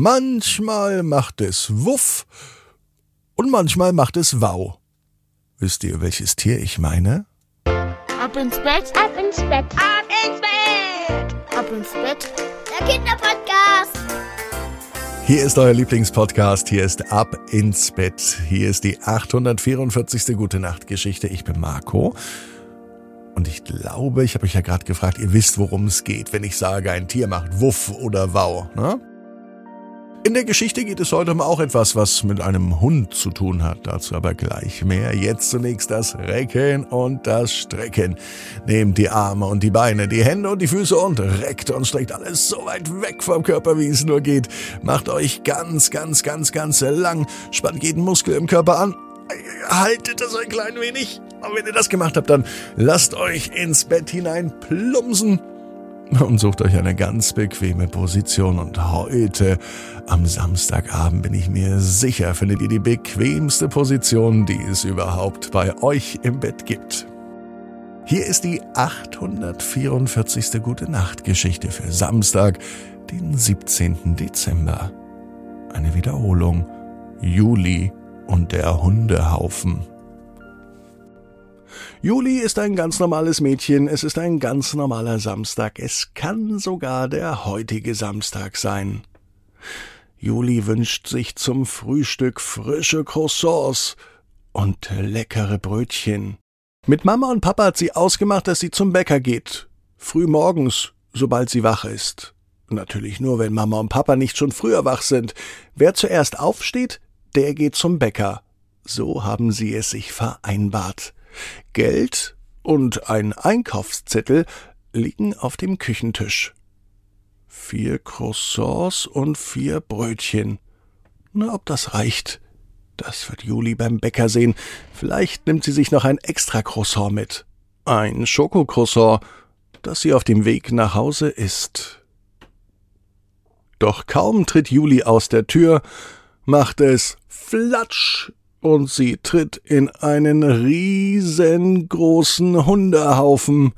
Manchmal macht es Wuff und manchmal macht es Wow. Wisst ihr, welches Tier ich meine? Ab ins Bett, Ab ins Bett. ab ins Bett, ab ins Bett. Der Kinderpodcast. Hier ist euer Lieblingspodcast. Hier ist Ab ins Bett. Hier ist die 844. Gute Nacht Geschichte. Ich bin Marco. Und ich glaube, ich habe euch ja gerade gefragt, ihr wisst, worum es geht, wenn ich sage, ein Tier macht Wuff oder Wow. Ne? In der Geschichte geht es heute um auch etwas, was mit einem Hund zu tun hat. Dazu aber gleich mehr. Jetzt zunächst das Recken und das Strecken. Nehmt die Arme und die Beine, die Hände und die Füße und reckt und streckt alles so weit weg vom Körper, wie es nur geht. Macht euch ganz, ganz, ganz, ganz lang. Spannt jeden Muskel im Körper an. Haltet es ein klein wenig. Und wenn ihr das gemacht habt, dann lasst euch ins Bett hinein plumpsen und sucht euch eine ganz bequeme Position. Und heute, am Samstagabend, bin ich mir sicher, findet ihr die bequemste Position, die es überhaupt bei euch im Bett gibt. Hier ist die 844. Gute Nacht Geschichte für Samstag, den 17. Dezember. Eine Wiederholung. Juli und der Hundehaufen. Juli ist ein ganz normales Mädchen, es ist ein ganz normaler Samstag, es kann sogar der heutige Samstag sein. Juli wünscht sich zum Frühstück frische Croissants und leckere Brötchen. Mit Mama und Papa hat sie ausgemacht, dass sie zum Bäcker geht. Früh morgens, sobald sie wach ist. Natürlich nur, wenn Mama und Papa nicht schon früher wach sind. Wer zuerst aufsteht, der geht zum Bäcker. So haben sie es sich vereinbart. Geld und ein Einkaufszettel liegen auf dem Küchentisch. Vier Croissants und vier Brötchen. Na, ob das reicht? Das wird Juli beim Bäcker sehen. Vielleicht nimmt sie sich noch ein extra Croissant mit. Ein Schokocroissant, das sie auf dem Weg nach Hause isst. Doch kaum tritt Juli aus der Tür, macht es Flatsch und sie tritt in einen riesengroßen Hundehaufen.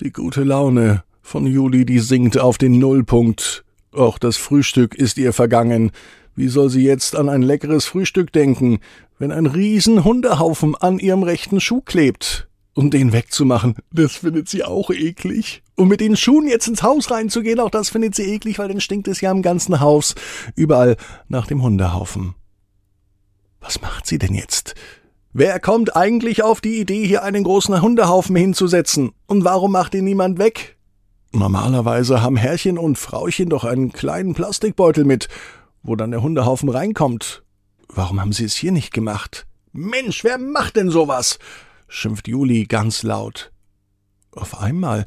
Die gute Laune von Juli, die sinkt auf den Nullpunkt. Auch das Frühstück ist ihr vergangen. Wie soll sie jetzt an ein leckeres Frühstück denken, wenn ein riesen Hundehaufen an ihrem rechten Schuh klebt? Um den wegzumachen, das findet sie auch eklig. Und mit den Schuhen jetzt ins Haus reinzugehen, auch das findet sie eklig, weil dann stinkt es ja im ganzen Haus überall nach dem Hundehaufen. Was macht sie denn jetzt? Wer kommt eigentlich auf die Idee, hier einen großen Hundehaufen hinzusetzen? Und warum macht ihn niemand weg? Normalerweise haben Herrchen und Frauchen doch einen kleinen Plastikbeutel mit, wo dann der Hundehaufen reinkommt. Warum haben sie es hier nicht gemacht? Mensch, wer macht denn sowas? schimpft Juli ganz laut. Auf einmal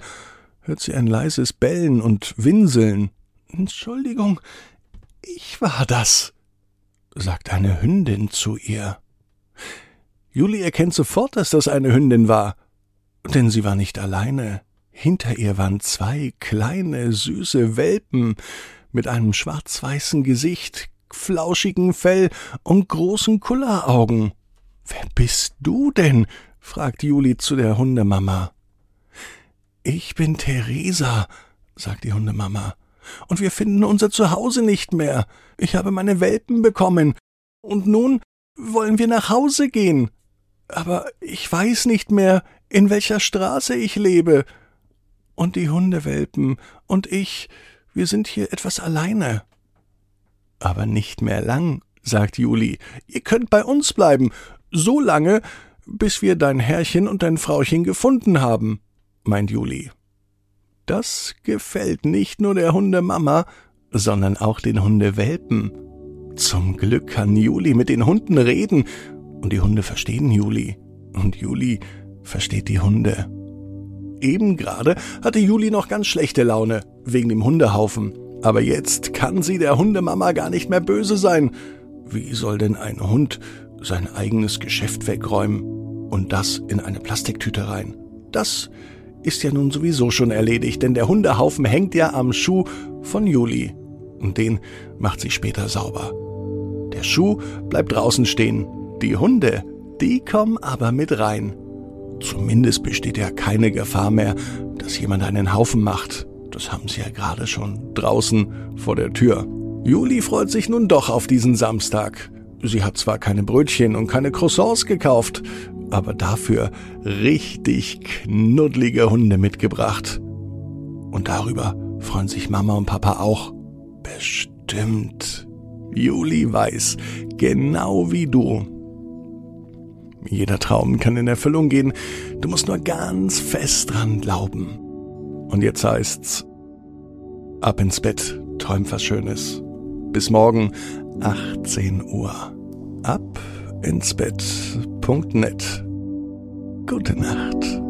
hört sie ein leises Bellen und Winseln. Entschuldigung, ich war das, sagt eine Hündin zu ihr. Juli erkennt sofort, dass das eine Hündin war, denn sie war nicht alleine. Hinter ihr waren zwei kleine, süße Welpen mit einem schwarz-weißen Gesicht, flauschigen Fell und großen Kulleraugen. Wer bist du denn? fragt Juli zu der Hundemama. Ich bin Theresa, sagt die Hundemama, und wir finden unser Zuhause nicht mehr. Ich habe meine Welpen bekommen, und nun wollen wir nach Hause gehen. Aber ich weiß nicht mehr, in welcher Straße ich lebe. Und die Hundewelpen und ich, wir sind hier etwas alleine. Aber nicht mehr lang, sagt Juli. Ihr könnt bei uns bleiben, so lange, bis wir dein Herrchen und dein Frauchen gefunden haben, meint Juli. Das gefällt nicht nur der Hundemama, sondern auch den Hundewelpen. Zum Glück kann Juli mit den Hunden reden, und die Hunde verstehen Juli, und Juli versteht die Hunde. Eben gerade hatte Juli noch ganz schlechte Laune wegen dem Hundehaufen, aber jetzt kann sie der Hundemama gar nicht mehr böse sein. Wie soll denn ein Hund sein eigenes Geschäft wegräumen und das in eine Plastiktüte rein? Das ist ja nun sowieso schon erledigt, denn der Hundehaufen hängt ja am Schuh von Juli. Und den macht sie später sauber. Der Schuh bleibt draußen stehen. Die Hunde, die kommen aber mit rein. Zumindest besteht ja keine Gefahr mehr, dass jemand einen Haufen macht. Das haben sie ja gerade schon draußen vor der Tür. Juli freut sich nun doch auf diesen Samstag. Sie hat zwar keine Brötchen und keine Croissants gekauft, aber dafür richtig knuddelige Hunde mitgebracht. Und darüber freuen sich Mama und Papa auch. Bestimmt. Juli weiß, genau wie du. Jeder Traum kann in Erfüllung gehen. Du musst nur ganz fest dran glauben. Und jetzt heißt's, ab ins Bett, träum was Schönes. Bis morgen, 18 Uhr. Ab ins Bett.net. Gute Nacht.